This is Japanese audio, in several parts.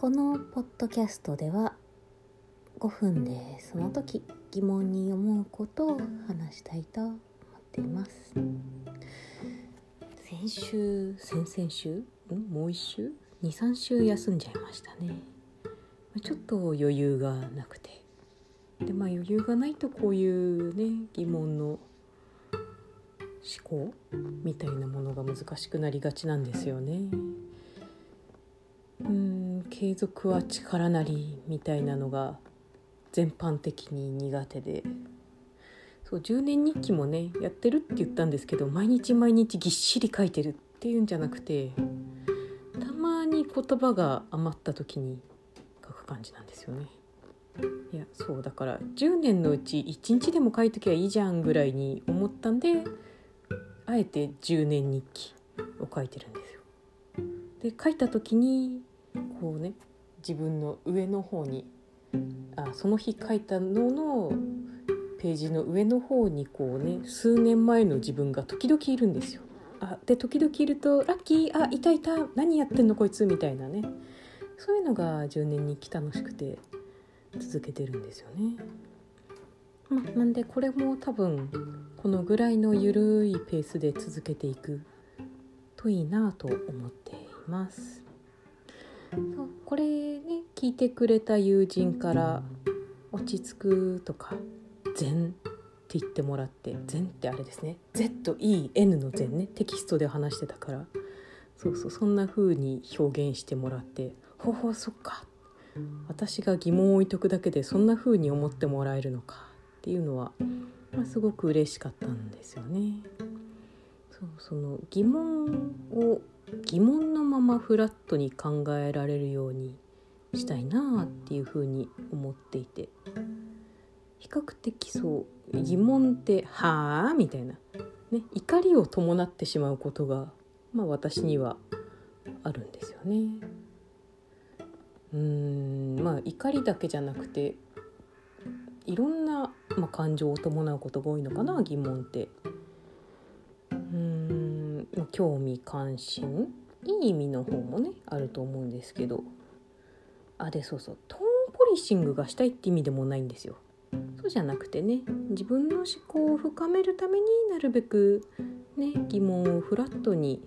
このポッドキャストでは5分でその時疑問に思うことを話したいと思っています。先週先々週？ん？もう一週？23週休んじゃいましたね。ちょっと余裕がなくて。でまあ余裕がないとこういうね疑問の思考みたいなものが難しくなりがちなんですよね。うん。継続は力なりみたいなのが全般的に苦手でそう10年日記もねやってるって言ったんですけど毎日毎日ぎっしり書いてるっていうんじゃなくてたまに言葉が余った時に書く感じなんですよね。いやそうだから10年のうち1日でも書いときゃいいじゃんぐらいに思ったんであえて10年日記を書いてるんですよ。で書いた時にこうね自分の上の方にあその日書いたののページの上の方にこうね数年前の自分が時々いるんですよ。あで時々いると「ラッキーあいたいた何やってんのこいつ」みたいなねそういうのが10年日記楽しくて続けてるんですよね。ま、なんでこれも多分このぐらいのゆるいペースで続けていくといいなと思っています。そう。これね聞いてくれた友人から「落ち着く」とか「禅」って言ってもらって「禅」ってあれですね「ZEN」の禅ね。テキストで話してたから。そうそう。そんな風に表現してもらって「ほほそっか」私が疑問を置いとくだけでそんな風に思ってもらえるのか。っていうのは、まあ、すごく嬉しかったんですよね。そう。その疑問を疑問ままフラットに考えられるようにしたいなあっていうふうに思っていて比較的そう疑問って「はあ?」みたいな、ね、怒りを伴ってしまうことが、まあ、私にはあるんですよね。うんまあ怒りだけじゃなくていろんな、まあ、感情を伴うことが多いのかな疑問って。うーん興味関心いい意味の方もねあると思うんですけどあでそうそうトーンポリシングがしたいって意味でもないんですよ。そうじゃなくてね自分の思考を深めるためになるべく、ね、疑問をフラットに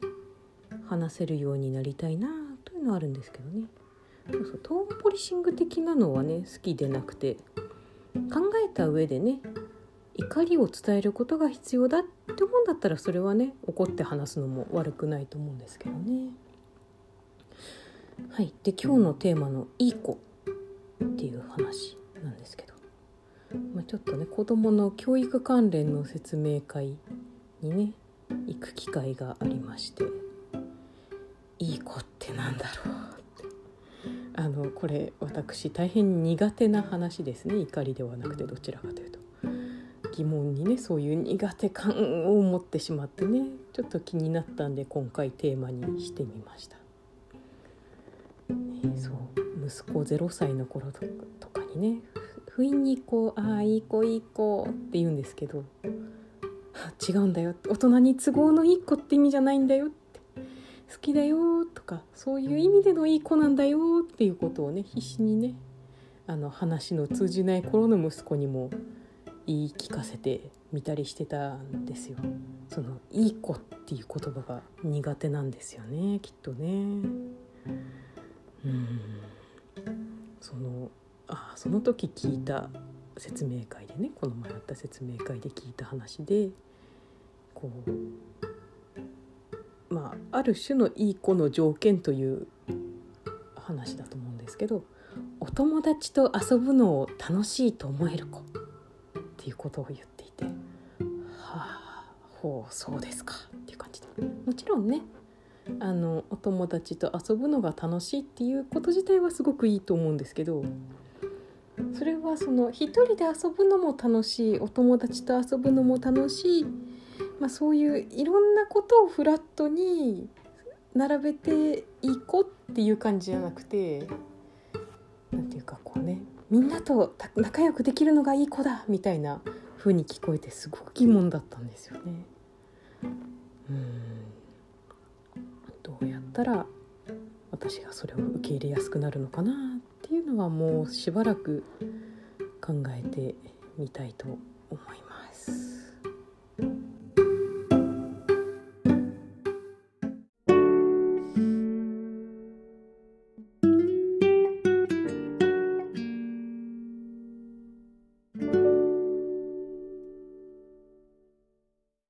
話せるようになりたいなというのはあるんですけどね。そうそうトーンポリシング的なのはね好きでなくて考えた上でね怒りを伝えることが必要だって思うんだったらそれはね怒って話すのも悪くないと思うんですけどね。はい、で今日のテーマの「いい子」っていう話なんですけど、まあ、ちょっとね子どもの教育関連の説明会にね行く機会がありまして「いい子ってなんだろう?」あのこれ私大変苦手な話ですね。怒りではなくてどちらかというと。疑問にねそういう苦手感を持ってしまってねちょっと気になったんで今回テーマにしてみました、ね、そう息子0歳の頃とかにね不意にこう「ああいい子いい子」って言うんですけど「違うんだよ大人に都合のいい子って意味じゃないんだよって」好きだよとかそういう意味でのいい子なんだよっていうことをね必死にねあの話の通じない頃の息子にも言い聞かせてみたりしてたんですよ。そのいい子っていう言葉が苦手なんですよねきっとね。うんそのあその時聞いた説明会でねこの前あった説明会で聞いた話でこうまあ、ある種のいい子の条件という話だと思うんですけどお友達と遊ぶのを楽しいと思える子っていうことを言っていてはあほうそうですかっていう感じで。もちろんねあのお友達と遊ぶのが楽しいっていうこと自体はすごくいいと思うんですけどそれはその一人で遊ぶのも楽しいお友達と遊ぶのも楽しいまあ、そういういろんなことをフラットに並べていこうっていう感じじゃなくて何ていうかこうねみんなと仲良くできるのがいい子だみたいな風に聞こえてすごく疑問だったんですよね。うんどうやったら私がそれを受け入れやすくなるのかなっていうのはもうしばらく考えてみたいと思います。